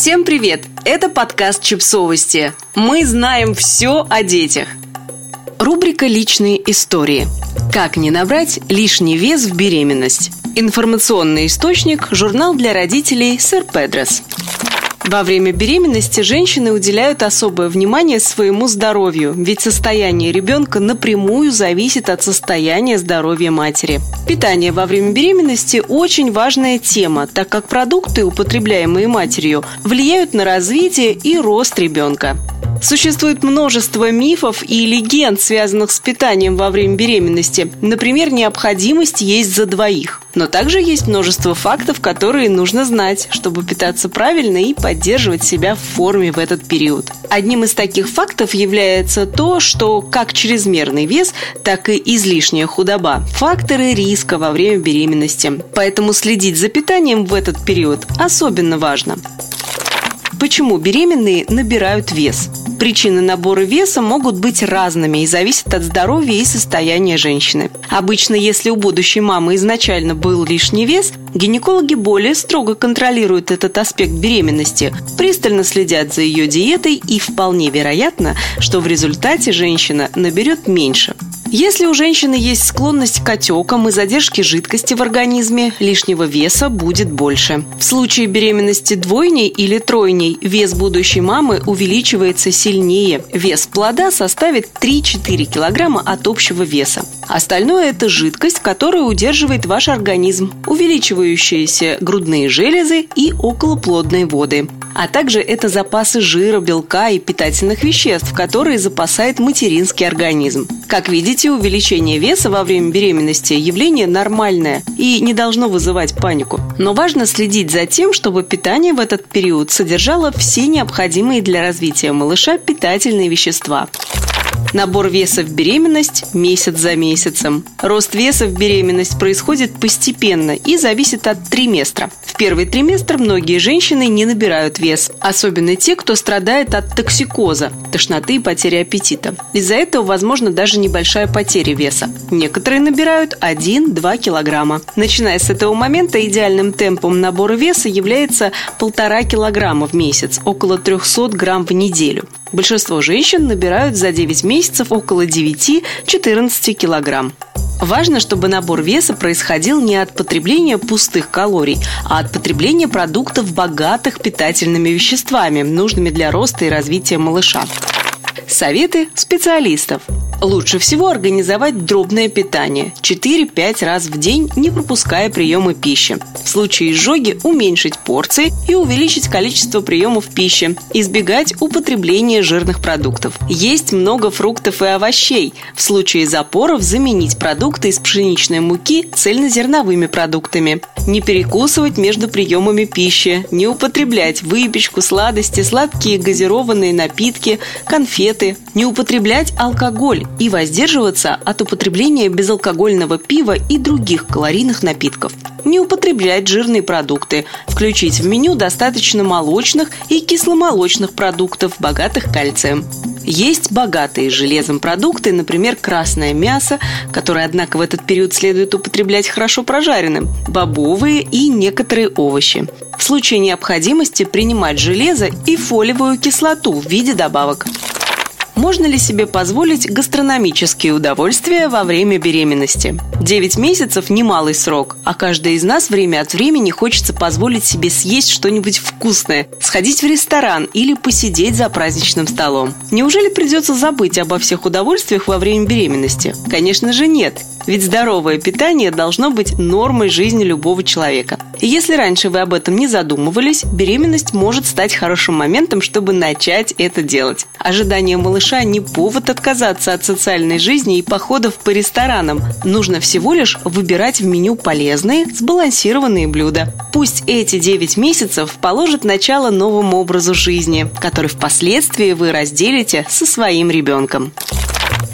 Всем привет! Это подкаст «Чипсовости». Мы знаем все о детях. Рубрика «Личные истории». Как не набрать лишний вес в беременность? Информационный источник – журнал для родителей «Сэр Педрос». Во время беременности женщины уделяют особое внимание своему здоровью, ведь состояние ребенка напрямую зависит от состояния здоровья матери. Питание во время беременности – очень важная тема, так как продукты, употребляемые матерью, влияют на развитие и рост ребенка. Существует множество мифов и легенд, связанных с питанием во время беременности. Например, необходимость есть за двоих. Но также есть множество фактов, которые нужно знать, чтобы питаться правильно и поддерживать себя в форме в этот период. Одним из таких фактов является то, что как чрезмерный вес, так и излишняя худоба – факторы риска во время беременности. Поэтому следить за питанием в этот период особенно важно. Почему беременные набирают вес? Причины набора веса могут быть разными и зависят от здоровья и состояния женщины. Обычно, если у будущей мамы изначально был лишний вес, гинекологи более строго контролируют этот аспект беременности, пристально следят за ее диетой и вполне вероятно, что в результате женщина наберет меньше. Если у женщины есть склонность к отекам и задержке жидкости в организме, лишнего веса будет больше. В случае беременности двойней или тройней вес будущей мамы увеличивается сильнее. Вес плода составит 3-4 килограмма от общего веса. Остальное – это жидкость, которая удерживает ваш организм, увеличивающиеся грудные железы и околоплодные воды. А также это запасы жира, белка и питательных веществ, которые запасает материнский организм. Как видите, увеличение веса во время беременности – явление нормальное и не должно вызывать панику. Но важно следить за тем, чтобы питание в этот период содержало все необходимые для развития малыша питательные вещества. Набор веса в беременность месяц за месяцем. Рост веса в беременность происходит постепенно и зависит от триместра. В первый триместр многие женщины не набирают вес, особенно те, кто страдает от токсикоза, тошноты и потери аппетита. Из-за этого возможно даже небольшая потеря веса. Некоторые набирают 1-2 килограмма. Начиная с этого момента идеальным темпом набора веса является полтора килограмма в месяц, около 300 грамм в неделю. Большинство женщин набирают за 9 месяцев около 9-14 килограмм. Важно, чтобы набор веса происходил не от потребления пустых калорий, а от потребления продуктов, богатых питательными веществами, нужными для роста и развития малыша. Советы специалистов – Лучше всего организовать дробное питание 4-5 раз в день, не пропуская приемы пищи. В случае изжоги уменьшить порции и увеличить количество приемов пищи, избегать употребления жирных продуктов. Есть много фруктов и овощей. В случае запоров заменить продукты из пшеничной муки цельнозерновыми продуктами. Не перекусывать между приемами пищи, не употреблять выпечку, сладости, сладкие газированные напитки, конфеты, не употреблять алкоголь и воздерживаться от употребления безалкогольного пива и других калорийных напитков. Не употреблять жирные продукты, включить в меню достаточно молочных и кисломолочных продуктов, богатых кальцием. Есть богатые железом продукты, например, красное мясо, которое, однако, в этот период следует употреблять хорошо прожаренным, бобовые и некоторые овощи. В случае необходимости принимать железо и фолиевую кислоту в виде добавок. Можно ли себе позволить гастрономические удовольствия во время беременности? 9 месяцев – немалый срок, а каждый из нас время от времени хочется позволить себе съесть что-нибудь вкусное, сходить в ресторан или посидеть за праздничным столом. Неужели придется забыть обо всех удовольствиях во время беременности? Конечно же нет. Ведь здоровое питание должно быть нормой жизни любого человека. Если раньше вы об этом не задумывались, беременность может стать хорошим моментом, чтобы начать это делать. Ожидание малыша не повод отказаться от социальной жизни и походов по ресторанам. Нужно всего лишь выбирать в меню полезные, сбалансированные блюда. Пусть эти 9 месяцев положат начало новому образу жизни, который впоследствии вы разделите со своим ребенком.